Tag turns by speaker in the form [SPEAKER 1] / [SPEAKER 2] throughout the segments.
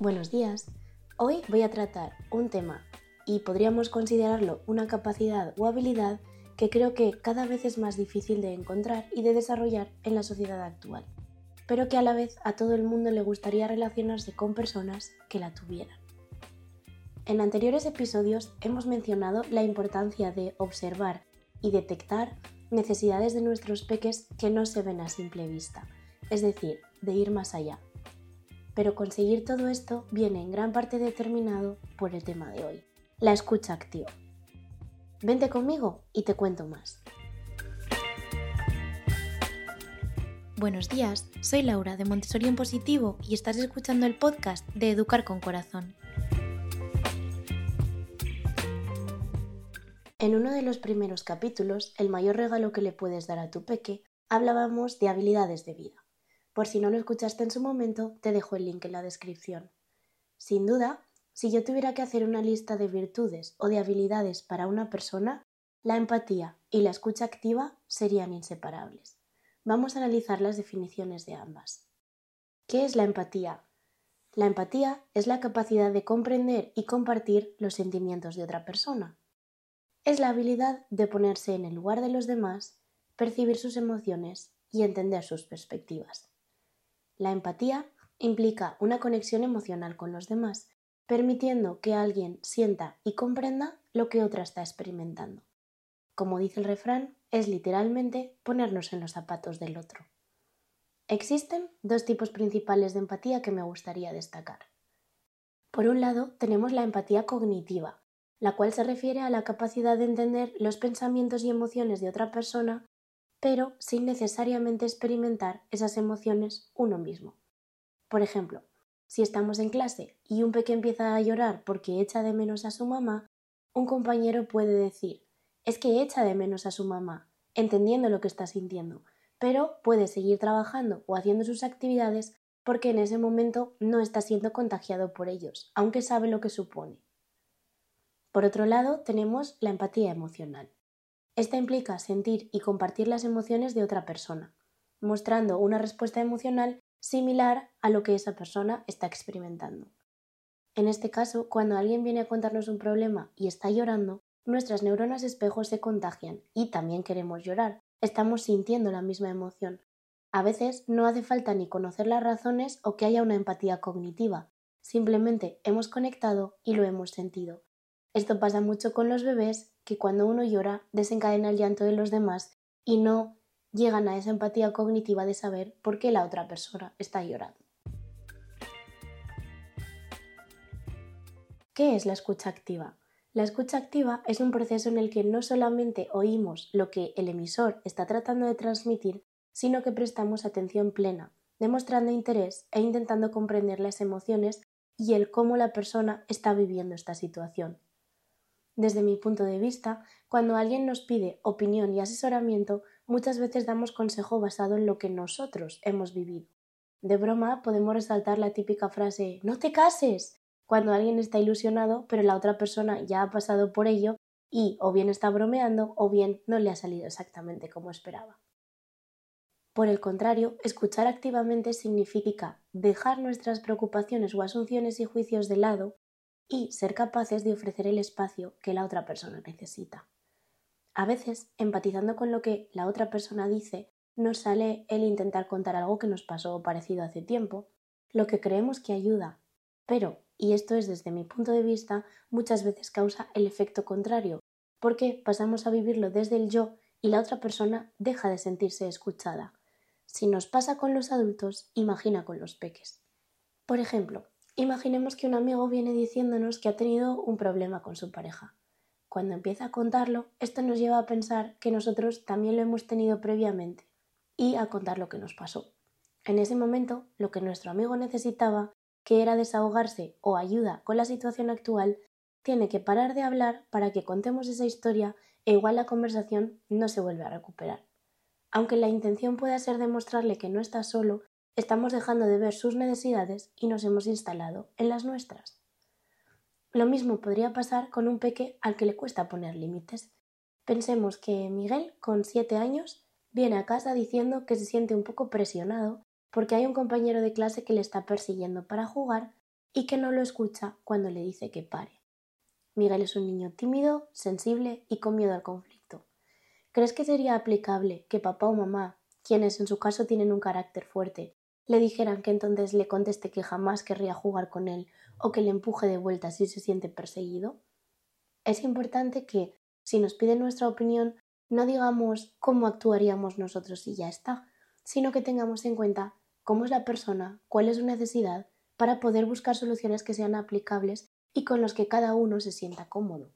[SPEAKER 1] Buenos días. Hoy voy a tratar un tema y podríamos considerarlo una capacidad o habilidad que creo que cada vez es más difícil de encontrar y de desarrollar en la sociedad actual, pero que a la vez a todo el mundo le gustaría relacionarse con personas que la tuvieran. En anteriores episodios hemos mencionado la importancia de observar y detectar necesidades de nuestros peques que no se ven a simple vista, es decir, de ir más allá pero conseguir todo esto viene en gran parte determinado por el tema de hoy, la escucha activa. Vente conmigo y te cuento más. Buenos días, soy Laura de Montessori en Positivo y estás escuchando el podcast de Educar con Corazón. En uno de los primeros capítulos, El mayor regalo que le puedes dar a tu peque, hablábamos de habilidades de vida. Por si no lo escuchaste en su momento, te dejo el link en la descripción. Sin duda, si yo tuviera que hacer una lista de virtudes o de habilidades para una persona, la empatía y la escucha activa serían inseparables. Vamos a analizar las definiciones de ambas. ¿Qué es la empatía? La empatía es la capacidad de comprender y compartir los sentimientos de otra persona. Es la habilidad de ponerse en el lugar de los demás, percibir sus emociones y entender sus perspectivas. La empatía implica una conexión emocional con los demás, permitiendo que alguien sienta y comprenda lo que otra está experimentando. Como dice el refrán, es literalmente ponernos en los zapatos del otro. Existen dos tipos principales de empatía que me gustaría destacar. Por un lado, tenemos la empatía cognitiva, la cual se refiere a la capacidad de entender los pensamientos y emociones de otra persona pero sin necesariamente experimentar esas emociones uno mismo. Por ejemplo, si estamos en clase y un pequeño empieza a llorar porque echa de menos a su mamá, un compañero puede decir es que echa de menos a su mamá, entendiendo lo que está sintiendo, pero puede seguir trabajando o haciendo sus actividades porque en ese momento no está siendo contagiado por ellos, aunque sabe lo que supone. Por otro lado, tenemos la empatía emocional. Esta implica sentir y compartir las emociones de otra persona, mostrando una respuesta emocional similar a lo que esa persona está experimentando. En este caso, cuando alguien viene a contarnos un problema y está llorando, nuestras neuronas espejos se contagian y también queremos llorar. Estamos sintiendo la misma emoción. A veces no hace falta ni conocer las razones o que haya una empatía cognitiva. Simplemente hemos conectado y lo hemos sentido. Esto pasa mucho con los bebés que cuando uno llora desencadena el llanto de los demás y no llegan a esa empatía cognitiva de saber por qué la otra persona está llorando. ¿Qué es la escucha activa? La escucha activa es un proceso en el que no solamente oímos lo que el emisor está tratando de transmitir, sino que prestamos atención plena, demostrando interés e intentando comprender las emociones y el cómo la persona está viviendo esta situación. Desde mi punto de vista, cuando alguien nos pide opinión y asesoramiento, muchas veces damos consejo basado en lo que nosotros hemos vivido. De broma podemos resaltar la típica frase No te cases cuando alguien está ilusionado, pero la otra persona ya ha pasado por ello y o bien está bromeando o bien no le ha salido exactamente como esperaba. Por el contrario, escuchar activamente significa dejar nuestras preocupaciones o asunciones y juicios de lado y ser capaces de ofrecer el espacio que la otra persona necesita. A veces, empatizando con lo que la otra persona dice, nos sale el intentar contar algo que nos pasó parecido hace tiempo, lo que creemos que ayuda, pero, y esto es desde mi punto de vista, muchas veces causa el efecto contrario, porque pasamos a vivirlo desde el yo y la otra persona deja de sentirse escuchada. Si nos pasa con los adultos, imagina con los peques. Por ejemplo, Imaginemos que un amigo viene diciéndonos que ha tenido un problema con su pareja. Cuando empieza a contarlo, esto nos lleva a pensar que nosotros también lo hemos tenido previamente y a contar lo que nos pasó. En ese momento, lo que nuestro amigo necesitaba, que era desahogarse o ayuda con la situación actual, tiene que parar de hablar para que contemos esa historia e igual la conversación no se vuelve a recuperar. Aunque la intención pueda ser demostrarle que no está solo, estamos dejando de ver sus necesidades y nos hemos instalado en las nuestras. Lo mismo podría pasar con un peque al que le cuesta poner límites. Pensemos que Miguel, con siete años, viene a casa diciendo que se siente un poco presionado porque hay un compañero de clase que le está persiguiendo para jugar y que no lo escucha cuando le dice que pare. Miguel es un niño tímido, sensible y con miedo al conflicto. ¿Crees que sería aplicable que papá o mamá, quienes en su caso tienen un carácter fuerte, le dijeran que entonces le conteste que jamás querría jugar con él o que le empuje de vuelta si se siente perseguido? Es importante que, si nos piden nuestra opinión, no digamos cómo actuaríamos nosotros y ya está, sino que tengamos en cuenta cómo es la persona, cuál es su necesidad, para poder buscar soluciones que sean aplicables y con los que cada uno se sienta cómodo.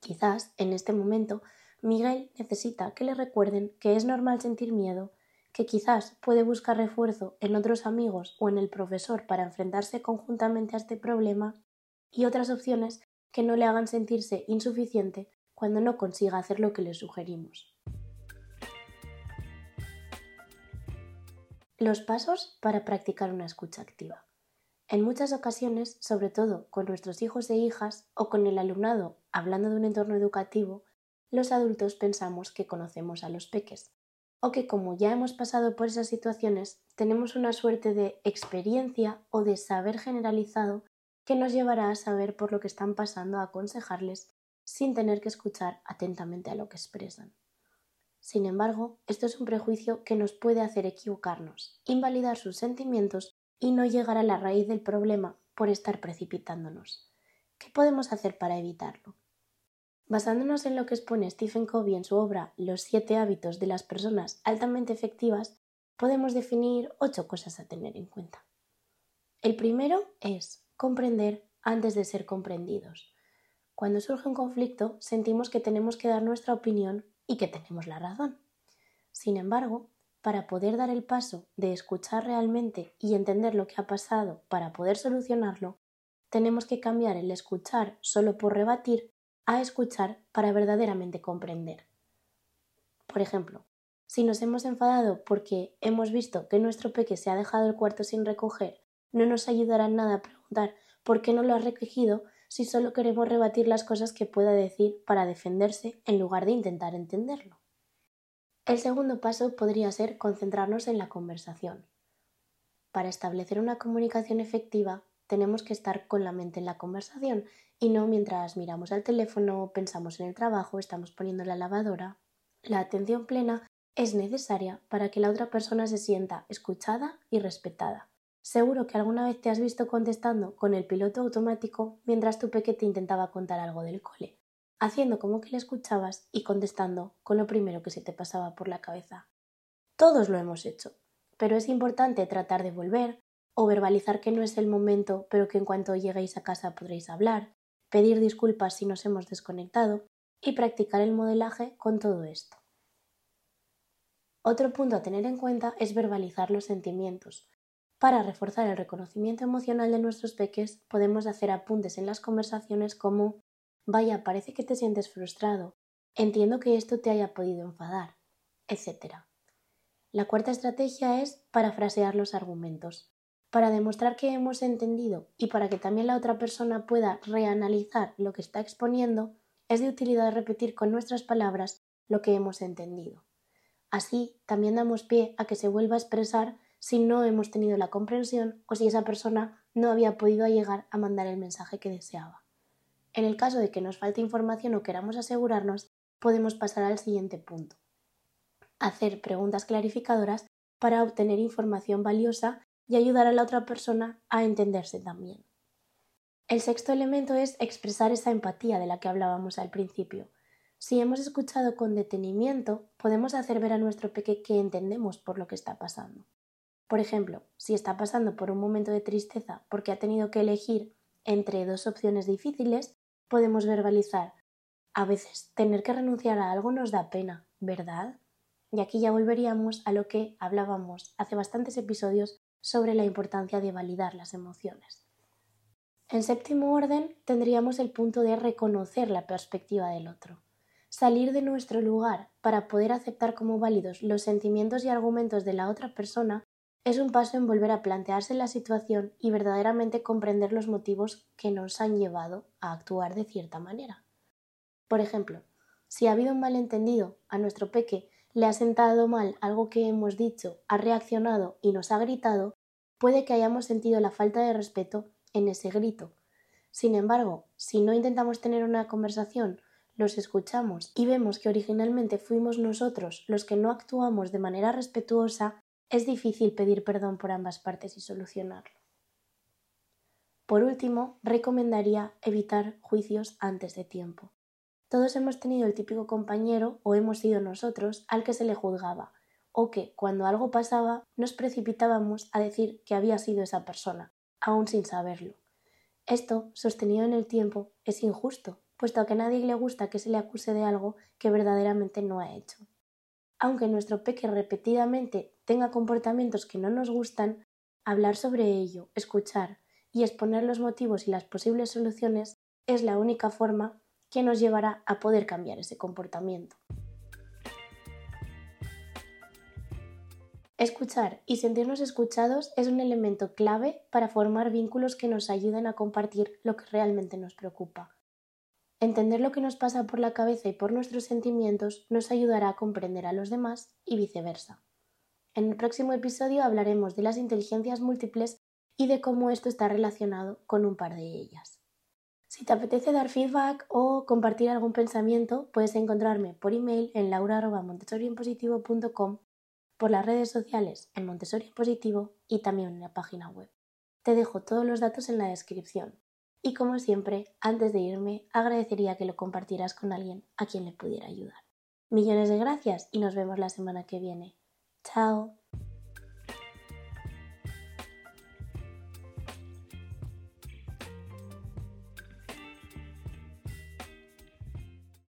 [SPEAKER 1] Quizás, en este momento, Miguel necesita que le recuerden que es normal sentir miedo, que quizás puede buscar refuerzo en otros amigos o en el profesor para enfrentarse conjuntamente a este problema y otras opciones que no le hagan sentirse insuficiente cuando no consiga hacer lo que le sugerimos. Los pasos para practicar una escucha activa. En muchas ocasiones, sobre todo con nuestros hijos e hijas o con el alumnado hablando de un entorno educativo, los adultos pensamos que conocemos a los peques, o que como ya hemos pasado por esas situaciones, tenemos una suerte de experiencia o de saber generalizado que nos llevará a saber por lo que están pasando a aconsejarles sin tener que escuchar atentamente a lo que expresan. Sin embargo, esto es un prejuicio que nos puede hacer equivocarnos, invalidar sus sentimientos y no llegar a la raíz del problema por estar precipitándonos. ¿Qué podemos hacer para evitarlo? Basándonos en lo que expone Stephen Covey en su obra Los siete hábitos de las personas altamente efectivas, podemos definir ocho cosas a tener en cuenta. El primero es comprender antes de ser comprendidos. Cuando surge un conflicto, sentimos que tenemos que dar nuestra opinión y que tenemos la razón. Sin embargo, para poder dar el paso de escuchar realmente y entender lo que ha pasado para poder solucionarlo, tenemos que cambiar el escuchar solo por rebatir a escuchar para verdaderamente comprender. Por ejemplo, si nos hemos enfadado porque hemos visto que nuestro peque se ha dejado el cuarto sin recoger, no nos ayudará en nada a preguntar por qué no lo ha recogido si solo queremos rebatir las cosas que pueda decir para defenderse en lugar de intentar entenderlo. El segundo paso podría ser concentrarnos en la conversación. Para establecer una comunicación efectiva tenemos que estar con la mente en la conversación y no mientras miramos al teléfono, pensamos en el trabajo, estamos poniendo la lavadora. La atención plena es necesaria para que la otra persona se sienta escuchada y respetada. Seguro que alguna vez te has visto contestando con el piloto automático mientras tu peque te intentaba contar algo del cole, haciendo como que le escuchabas y contestando con lo primero que se te pasaba por la cabeza. Todos lo hemos hecho, pero es importante tratar de volver, o verbalizar que no es el momento, pero que en cuanto lleguéis a casa podréis hablar, pedir disculpas si nos hemos desconectado y practicar el modelaje con todo esto. Otro punto a tener en cuenta es verbalizar los sentimientos. Para reforzar el reconocimiento emocional de nuestros peques, podemos hacer apuntes en las conversaciones como Vaya, parece que te sientes frustrado. Entiendo que esto te haya podido enfadar, etc. La cuarta estrategia es parafrasear los argumentos para demostrar que hemos entendido y para que también la otra persona pueda reanalizar lo que está exponiendo, es de utilidad repetir con nuestras palabras lo que hemos entendido. Así también damos pie a que se vuelva a expresar si no hemos tenido la comprensión o si esa persona no había podido llegar a mandar el mensaje que deseaba. En el caso de que nos falte información o queramos asegurarnos, podemos pasar al siguiente punto. Hacer preguntas clarificadoras para obtener información valiosa y ayudar a la otra persona a entenderse también. El sexto elemento es expresar esa empatía de la que hablábamos al principio. Si hemos escuchado con detenimiento, podemos hacer ver a nuestro peque que entendemos por lo que está pasando. Por ejemplo, si está pasando por un momento de tristeza porque ha tenido que elegir entre dos opciones difíciles, podemos verbalizar. A veces tener que renunciar a algo nos da pena, ¿verdad? Y aquí ya volveríamos a lo que hablábamos hace bastantes episodios sobre la importancia de validar las emociones. En séptimo orden tendríamos el punto de reconocer la perspectiva del otro, salir de nuestro lugar para poder aceptar como válidos los sentimientos y argumentos de la otra persona es un paso en volver a plantearse la situación y verdaderamente comprender los motivos que nos han llevado a actuar de cierta manera. Por ejemplo, si ha habido un malentendido, a nuestro peque le ha sentado mal algo que hemos dicho, ha reaccionado y nos ha gritado, puede que hayamos sentido la falta de respeto en ese grito. Sin embargo, si no intentamos tener una conversación, los escuchamos y vemos que originalmente fuimos nosotros los que no actuamos de manera respetuosa, es difícil pedir perdón por ambas partes y solucionarlo. Por último, recomendaría evitar juicios antes de tiempo. Todos hemos tenido el típico compañero, o hemos sido nosotros, al que se le juzgaba, o que, cuando algo pasaba, nos precipitábamos a decir que había sido esa persona, aún sin saberlo. Esto, sostenido en el tiempo, es injusto, puesto que a nadie le gusta que se le acuse de algo que verdaderamente no ha hecho. Aunque nuestro peque repetidamente tenga comportamientos que no nos gustan, hablar sobre ello, escuchar y exponer los motivos y las posibles soluciones es la única forma que nos llevará a poder cambiar ese comportamiento. Escuchar y sentirnos escuchados es un elemento clave para formar vínculos que nos ayuden a compartir lo que realmente nos preocupa. Entender lo que nos pasa por la cabeza y por nuestros sentimientos nos ayudará a comprender a los demás y viceversa. En el próximo episodio hablaremos de las inteligencias múltiples y de cómo esto está relacionado con un par de ellas. Si te apetece dar feedback o compartir algún pensamiento, puedes encontrarme por email en laura.montessorienpositivo.com, por las redes sociales en Montessori Positivo y también en la página web. Te dejo todos los datos en la descripción. Y como siempre, antes de irme, agradecería que lo compartieras con alguien a quien le pudiera ayudar. Millones de gracias y nos vemos la semana que viene. Chao.